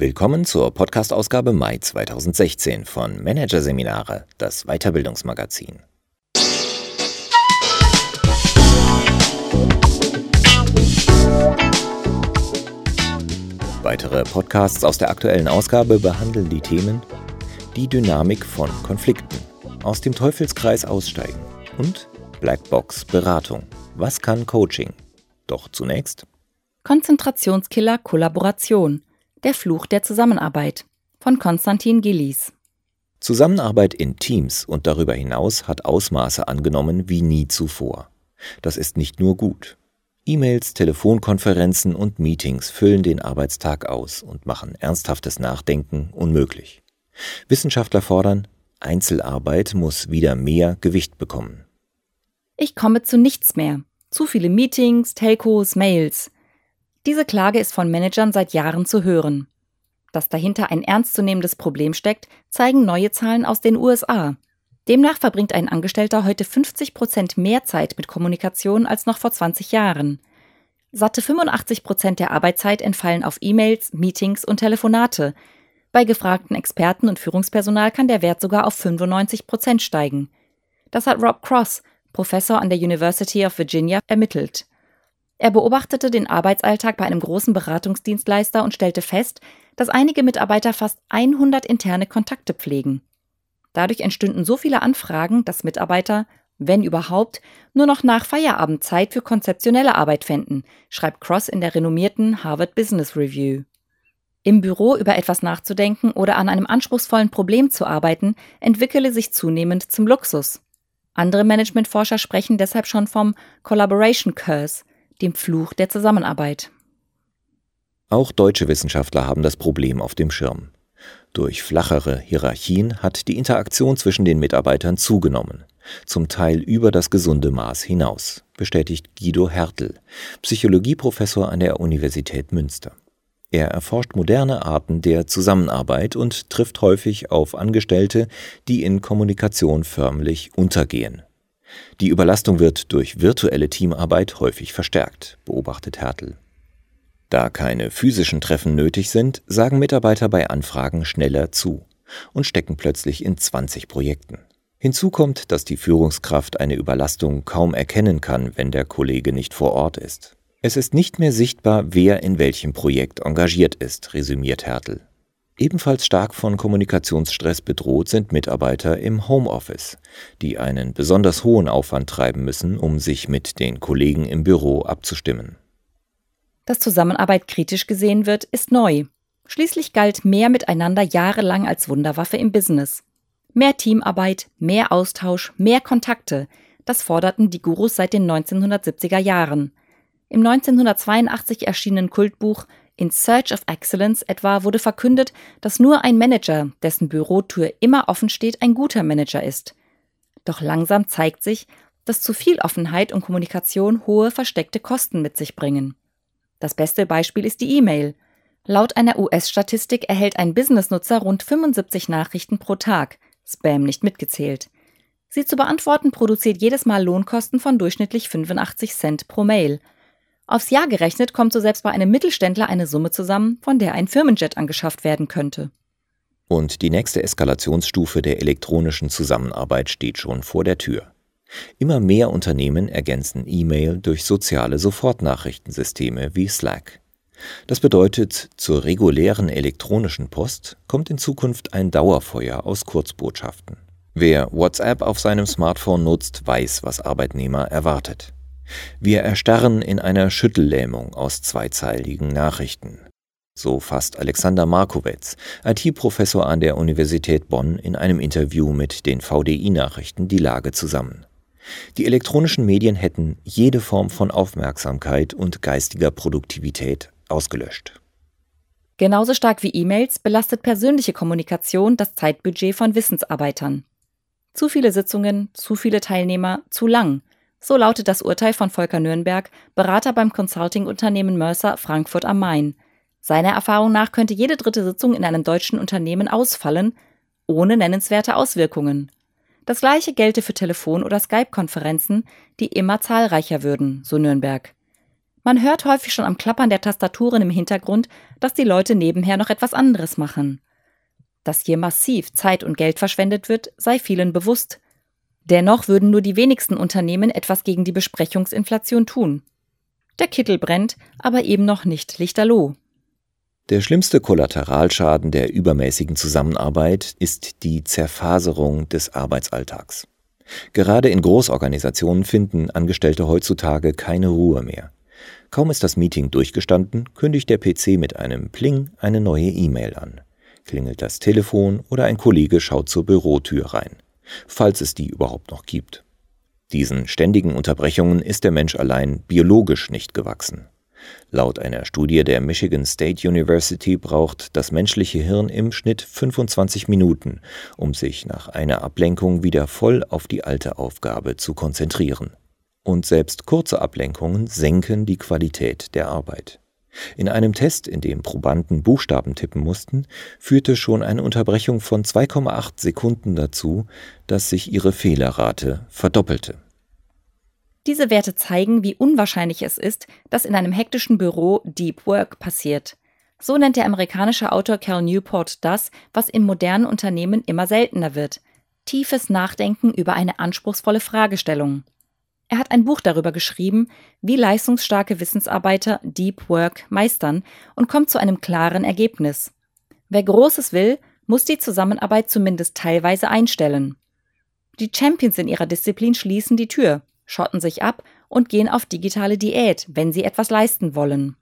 Willkommen zur Podcast-Ausgabe Mai 2016 von Managerseminare, das Weiterbildungsmagazin. Weitere Podcasts aus der aktuellen Ausgabe behandeln die Themen Die Dynamik von Konflikten, aus dem Teufelskreis aussteigen und Blackbox Beratung. Was kann Coaching? Doch zunächst Konzentrationskiller Kollaboration der Fluch der Zusammenarbeit von Konstantin Gillies. Zusammenarbeit in Teams und darüber hinaus hat Ausmaße angenommen wie nie zuvor. Das ist nicht nur gut. E-Mails, Telefonkonferenzen und Meetings füllen den Arbeitstag aus und machen ernsthaftes Nachdenken unmöglich. Wissenschaftler fordern, Einzelarbeit muss wieder mehr Gewicht bekommen. Ich komme zu nichts mehr. Zu viele Meetings, Telcos, Mails. Diese Klage ist von Managern seit Jahren zu hören. Dass dahinter ein ernstzunehmendes Problem steckt, zeigen neue Zahlen aus den USA. Demnach verbringt ein Angestellter heute 50 Prozent mehr Zeit mit Kommunikation als noch vor 20 Jahren. Satte 85 Prozent der Arbeitszeit entfallen auf E-Mails, Meetings und Telefonate. Bei gefragten Experten und Führungspersonal kann der Wert sogar auf 95 Prozent steigen. Das hat Rob Cross, Professor an der University of Virginia, ermittelt. Er beobachtete den Arbeitsalltag bei einem großen Beratungsdienstleister und stellte fest, dass einige Mitarbeiter fast 100 interne Kontakte pflegen. Dadurch entstünden so viele Anfragen, dass Mitarbeiter, wenn überhaupt, nur noch nach Feierabend Zeit für konzeptionelle Arbeit fänden, schreibt Cross in der renommierten Harvard Business Review. Im Büro über etwas nachzudenken oder an einem anspruchsvollen Problem zu arbeiten, entwickele sich zunehmend zum Luxus. Andere Managementforscher sprechen deshalb schon vom Collaboration Curse, dem Fluch der Zusammenarbeit. Auch deutsche Wissenschaftler haben das Problem auf dem Schirm. Durch flachere Hierarchien hat die Interaktion zwischen den Mitarbeitern zugenommen, zum Teil über das gesunde Maß hinaus, bestätigt Guido Hertel, Psychologieprofessor an der Universität Münster. Er erforscht moderne Arten der Zusammenarbeit und trifft häufig auf Angestellte, die in Kommunikation förmlich untergehen. Die Überlastung wird durch virtuelle Teamarbeit häufig verstärkt, beobachtet Hertel. Da keine physischen Treffen nötig sind, sagen Mitarbeiter bei Anfragen schneller zu und stecken plötzlich in 20 Projekten. Hinzu kommt, dass die Führungskraft eine Überlastung kaum erkennen kann, wenn der Kollege nicht vor Ort ist. Es ist nicht mehr sichtbar, wer in welchem Projekt engagiert ist, resümiert Hertel. Ebenfalls stark von Kommunikationsstress bedroht sind Mitarbeiter im Homeoffice, die einen besonders hohen Aufwand treiben müssen, um sich mit den Kollegen im Büro abzustimmen. Dass Zusammenarbeit kritisch gesehen wird, ist neu. Schließlich galt mehr miteinander jahrelang als Wunderwaffe im Business. Mehr Teamarbeit, mehr Austausch, mehr Kontakte, das forderten die Gurus seit den 1970er Jahren. Im 1982 erschienenen Kultbuch in Search of Excellence etwa wurde verkündet, dass nur ein Manager, dessen Bürotür immer offen steht, ein guter Manager ist. Doch langsam zeigt sich, dass zu viel Offenheit und Kommunikation hohe versteckte Kosten mit sich bringen. Das beste Beispiel ist die E-Mail. Laut einer US-Statistik erhält ein Businessnutzer rund 75 Nachrichten pro Tag, Spam nicht mitgezählt. Sie zu beantworten produziert jedes Mal Lohnkosten von durchschnittlich 85 Cent pro Mail – Aufs Jahr gerechnet kommt so selbst bei einem Mittelständler eine Summe zusammen, von der ein Firmenjet angeschafft werden könnte. Und die nächste Eskalationsstufe der elektronischen Zusammenarbeit steht schon vor der Tür. Immer mehr Unternehmen ergänzen E-Mail durch soziale Sofortnachrichtensysteme wie Slack. Das bedeutet, zur regulären elektronischen Post kommt in Zukunft ein Dauerfeuer aus Kurzbotschaften. Wer WhatsApp auf seinem Smartphone nutzt, weiß, was Arbeitnehmer erwartet. Wir erstarren in einer Schüttellähmung aus zweizeiligen Nachrichten. So fasst Alexander Markowitz, IT-Professor an der Universität Bonn, in einem Interview mit den VDI-Nachrichten die Lage zusammen. Die elektronischen Medien hätten jede Form von Aufmerksamkeit und geistiger Produktivität ausgelöscht. Genauso stark wie E-Mails belastet persönliche Kommunikation das Zeitbudget von Wissensarbeitern. Zu viele Sitzungen, zu viele Teilnehmer, zu lang, so lautet das Urteil von Volker Nürnberg, Berater beim Consulting-Unternehmen Mercer Frankfurt am Main. Seiner Erfahrung nach könnte jede dritte Sitzung in einem deutschen Unternehmen ausfallen, ohne nennenswerte Auswirkungen. Das gleiche gelte für Telefon- oder Skype-Konferenzen, die immer zahlreicher würden, so Nürnberg. Man hört häufig schon am Klappern der Tastaturen im Hintergrund, dass die Leute nebenher noch etwas anderes machen. Dass hier massiv Zeit und Geld verschwendet wird, sei vielen bewusst. Dennoch würden nur die wenigsten Unternehmen etwas gegen die Besprechungsinflation tun. Der Kittel brennt, aber eben noch nicht lichterloh. Der schlimmste Kollateralschaden der übermäßigen Zusammenarbeit ist die Zerfaserung des Arbeitsalltags. Gerade in Großorganisationen finden Angestellte heutzutage keine Ruhe mehr. Kaum ist das Meeting durchgestanden, kündigt der PC mit einem Pling eine neue E-Mail an. Klingelt das Telefon oder ein Kollege schaut zur Bürotür rein, falls es die überhaupt noch gibt. Diesen ständigen Unterbrechungen ist der Mensch allein biologisch nicht gewachsen. Laut einer Studie der Michigan State University braucht das menschliche Hirn im Schnitt 25 Minuten, um sich nach einer Ablenkung wieder voll auf die alte Aufgabe zu konzentrieren. Und selbst kurze Ablenkungen senken die Qualität der Arbeit. In einem Test, in dem Probanden Buchstaben tippen mussten, führte schon eine Unterbrechung von 2,8 Sekunden dazu, dass sich ihre Fehlerrate verdoppelte. Diese Werte zeigen, wie unwahrscheinlich es ist, dass in einem hektischen Büro Deep Work passiert. So nennt der amerikanische Autor Cal Newport das, was im modernen Unternehmen immer seltener wird. Tiefes Nachdenken über eine anspruchsvolle Fragestellung. Er hat ein Buch darüber geschrieben, wie leistungsstarke Wissensarbeiter Deep Work meistern und kommt zu einem klaren Ergebnis. Wer Großes will, muss die Zusammenarbeit zumindest teilweise einstellen. Die Champions in ihrer Disziplin schließen die Tür, schotten sich ab und gehen auf digitale Diät, wenn sie etwas leisten wollen.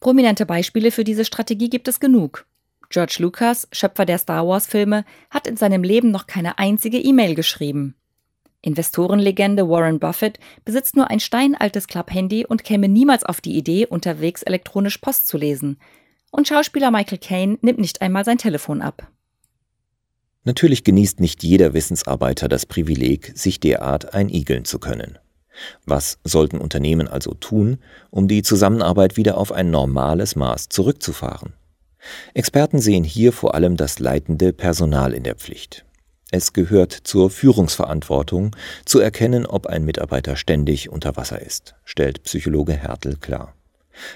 Prominente Beispiele für diese Strategie gibt es genug. George Lucas, Schöpfer der Star Wars-Filme, hat in seinem Leben noch keine einzige E-Mail geschrieben. Investorenlegende Warren Buffett besitzt nur ein steinaltes Club-Handy und käme niemals auf die Idee, unterwegs elektronisch Post zu lesen. Und Schauspieler Michael Caine nimmt nicht einmal sein Telefon ab. Natürlich genießt nicht jeder Wissensarbeiter das Privileg, sich derart einigeln zu können. Was sollten Unternehmen also tun, um die Zusammenarbeit wieder auf ein normales Maß zurückzufahren? Experten sehen hier vor allem das leitende Personal in der Pflicht. Es gehört zur Führungsverantwortung, zu erkennen, ob ein Mitarbeiter ständig unter Wasser ist, stellt Psychologe Hertel klar.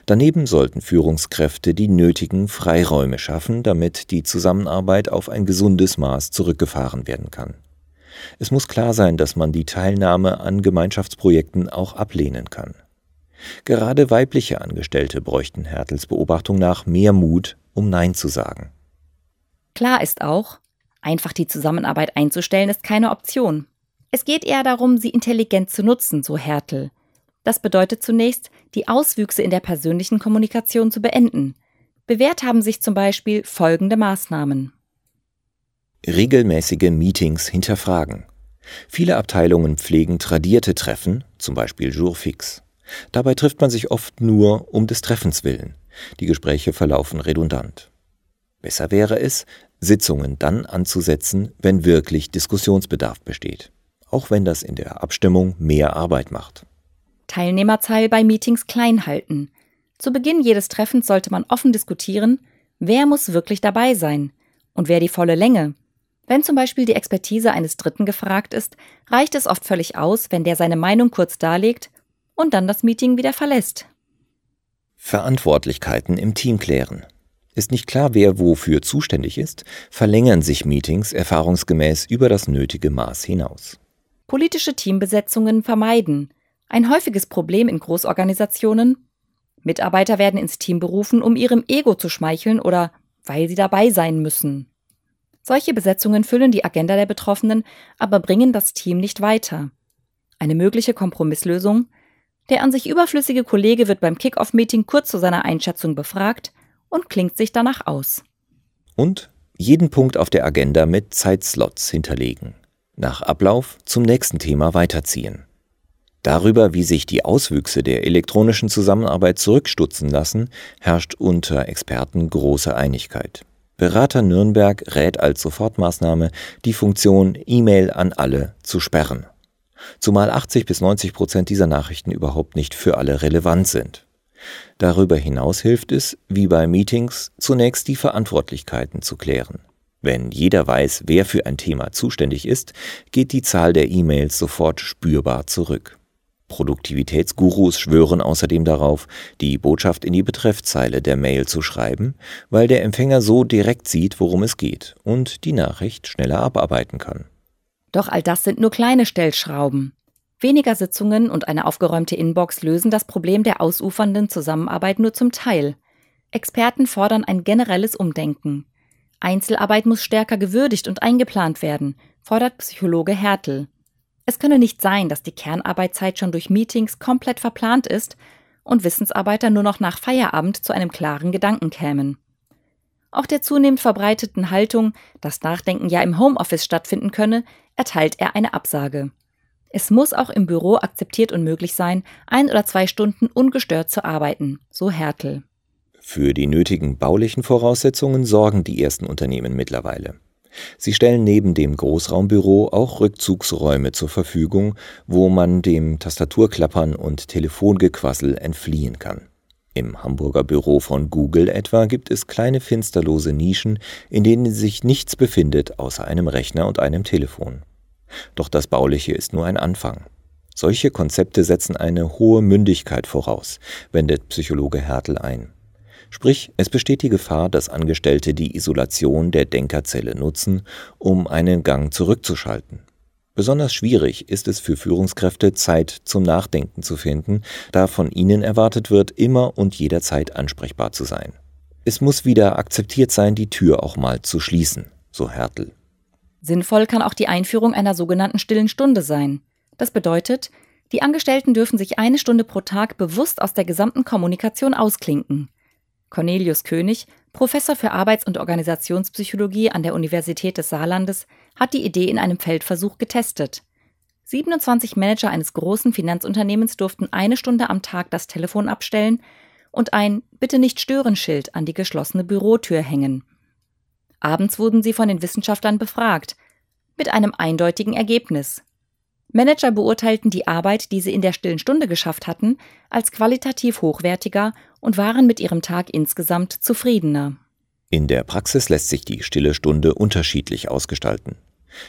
Daneben sollten Führungskräfte die nötigen Freiräume schaffen, damit die Zusammenarbeit auf ein gesundes Maß zurückgefahren werden kann. Es muss klar sein, dass man die Teilnahme an Gemeinschaftsprojekten auch ablehnen kann. Gerade weibliche Angestellte bräuchten Hertels Beobachtung nach mehr Mut, um Nein zu sagen. Klar ist auch, Einfach die Zusammenarbeit einzustellen ist keine Option. Es geht eher darum, sie intelligent zu nutzen, so Hertel. Das bedeutet zunächst, die Auswüchse in der persönlichen Kommunikation zu beenden. Bewährt haben sich zum Beispiel folgende Maßnahmen. Regelmäßige Meetings hinterfragen. Viele Abteilungen pflegen tradierte Treffen, zum Beispiel Jourfix. Dabei trifft man sich oft nur um des Treffens willen. Die Gespräche verlaufen redundant. Besser wäre es, Sitzungen dann anzusetzen, wenn wirklich Diskussionsbedarf besteht, auch wenn das in der Abstimmung mehr Arbeit macht. Teilnehmerzahl bei Meetings klein halten. Zu Beginn jedes Treffens sollte man offen diskutieren, wer muss wirklich dabei sein und wer die volle Länge. Wenn zum Beispiel die Expertise eines Dritten gefragt ist, reicht es oft völlig aus, wenn der seine Meinung kurz darlegt und dann das Meeting wieder verlässt. Verantwortlichkeiten im Team klären. Ist nicht klar, wer wofür zuständig ist, verlängern sich Meetings erfahrungsgemäß über das nötige Maß hinaus. Politische Teambesetzungen vermeiden. Ein häufiges Problem in Großorganisationen. Mitarbeiter werden ins Team berufen, um ihrem Ego zu schmeicheln oder weil sie dabei sein müssen. Solche Besetzungen füllen die Agenda der Betroffenen, aber bringen das Team nicht weiter. Eine mögliche Kompromisslösung? Der an sich überflüssige Kollege wird beim Kick-off-Meeting kurz zu seiner Einschätzung befragt, und klingt sich danach aus. Und jeden Punkt auf der Agenda mit Zeitslots hinterlegen. Nach Ablauf zum nächsten Thema weiterziehen. Darüber, wie sich die Auswüchse der elektronischen Zusammenarbeit zurückstutzen lassen, herrscht unter Experten große Einigkeit. Berater Nürnberg rät als Sofortmaßnahme, die Funktion E-Mail an alle zu sperren. Zumal 80 bis 90 Prozent dieser Nachrichten überhaupt nicht für alle relevant sind. Darüber hinaus hilft es, wie bei Meetings, zunächst die Verantwortlichkeiten zu klären. Wenn jeder weiß, wer für ein Thema zuständig ist, geht die Zahl der E-Mails sofort spürbar zurück. Produktivitätsgurus schwören außerdem darauf, die Botschaft in die Betreffzeile der Mail zu schreiben, weil der Empfänger so direkt sieht, worum es geht und die Nachricht schneller abarbeiten kann. Doch all das sind nur kleine Stellschrauben. Weniger Sitzungen und eine aufgeräumte Inbox lösen das Problem der ausufernden Zusammenarbeit nur zum Teil. Experten fordern ein generelles Umdenken. Einzelarbeit muss stärker gewürdigt und eingeplant werden, fordert Psychologe Hertel. Es könne nicht sein, dass die Kernarbeitszeit schon durch Meetings komplett verplant ist und Wissensarbeiter nur noch nach Feierabend zu einem klaren Gedanken kämen. Auch der zunehmend verbreiteten Haltung, dass Nachdenken ja im Homeoffice stattfinden könne, erteilt er eine Absage. Es muss auch im Büro akzeptiert und möglich sein, ein oder zwei Stunden ungestört zu arbeiten, so Hertel. Für die nötigen baulichen Voraussetzungen sorgen die ersten Unternehmen mittlerweile. Sie stellen neben dem Großraumbüro auch Rückzugsräume zur Verfügung, wo man dem Tastaturklappern und Telefongequassel entfliehen kann. Im Hamburger Büro von Google etwa gibt es kleine finsterlose Nischen, in denen sich nichts befindet außer einem Rechner und einem Telefon. Doch das Bauliche ist nur ein Anfang. Solche Konzepte setzen eine hohe Mündigkeit voraus, wendet Psychologe Hertel ein. Sprich, es besteht die Gefahr, dass Angestellte die Isolation der Denkerzelle nutzen, um einen Gang zurückzuschalten. Besonders schwierig ist es für Führungskräfte, Zeit zum Nachdenken zu finden, da von ihnen erwartet wird, immer und jederzeit ansprechbar zu sein. Es muss wieder akzeptiert sein, die Tür auch mal zu schließen, so Hertel. Sinnvoll kann auch die Einführung einer sogenannten stillen Stunde sein. Das bedeutet, die Angestellten dürfen sich eine Stunde pro Tag bewusst aus der gesamten Kommunikation ausklinken. Cornelius König, Professor für Arbeits- und Organisationspsychologie an der Universität des Saarlandes, hat die Idee in einem Feldversuch getestet. 27 Manager eines großen Finanzunternehmens durften eine Stunde am Tag das Telefon abstellen und ein Bitte nicht stören Schild an die geschlossene Bürotür hängen. Abends wurden sie von den Wissenschaftlern befragt, mit einem eindeutigen Ergebnis. Manager beurteilten die Arbeit, die sie in der stillen Stunde geschafft hatten, als qualitativ hochwertiger und waren mit ihrem Tag insgesamt zufriedener. In der Praxis lässt sich die stille Stunde unterschiedlich ausgestalten.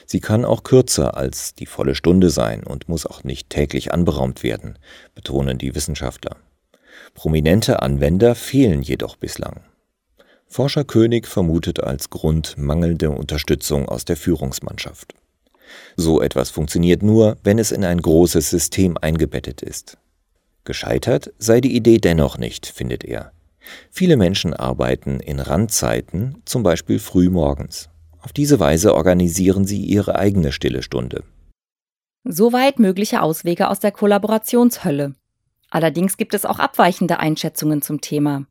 Sie kann auch kürzer als die volle Stunde sein und muss auch nicht täglich anberaumt werden, betonen die Wissenschaftler. Prominente Anwender fehlen jedoch bislang. Forscher König vermutet als Grund mangelnde Unterstützung aus der Führungsmannschaft. So etwas funktioniert nur, wenn es in ein großes System eingebettet ist. Gescheitert sei die Idee dennoch nicht, findet er. Viele Menschen arbeiten in Randzeiten, zum Beispiel früh morgens. Auf diese Weise organisieren sie ihre eigene stille Stunde. Soweit mögliche Auswege aus der Kollaborationshölle. Allerdings gibt es auch abweichende Einschätzungen zum Thema.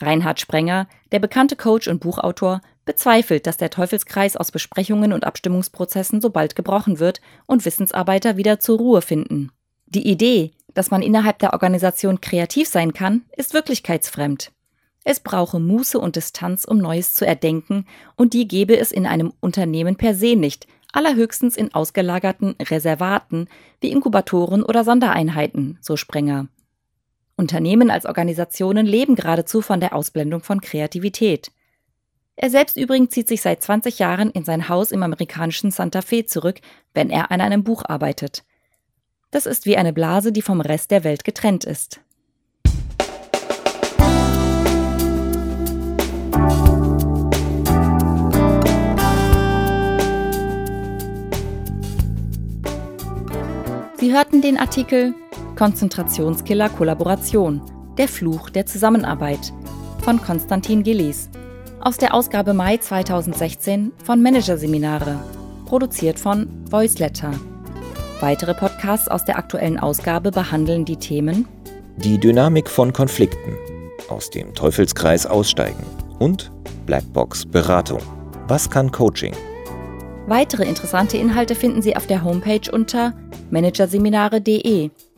Reinhard Sprenger, der bekannte Coach und Buchautor, bezweifelt, dass der Teufelskreis aus Besprechungen und Abstimmungsprozessen so bald gebrochen wird und Wissensarbeiter wieder zur Ruhe finden. Die Idee, dass man innerhalb der Organisation kreativ sein kann, ist wirklichkeitsfremd. Es brauche Muße und Distanz, um Neues zu erdenken, und die gebe es in einem Unternehmen per se nicht, allerhöchstens in ausgelagerten Reservaten wie Inkubatoren oder Sondereinheiten, so Sprenger. Unternehmen als Organisationen leben geradezu von der Ausblendung von Kreativität. Er selbst übrigens zieht sich seit 20 Jahren in sein Haus im amerikanischen Santa Fe zurück, wenn er an einem Buch arbeitet. Das ist wie eine Blase, die vom Rest der Welt getrennt ist. Sie hörten den Artikel Konzentrationskiller Kollaboration, der Fluch der Zusammenarbeit von Konstantin Gillies aus der Ausgabe Mai 2016 von Managerseminare, produziert von Voiceletter. Weitere Podcasts aus der aktuellen Ausgabe behandeln die Themen Die Dynamik von Konflikten, aus dem Teufelskreis aussteigen und Blackbox Beratung. Was kann Coaching? Weitere interessante Inhalte finden Sie auf der Homepage unter managerseminare.de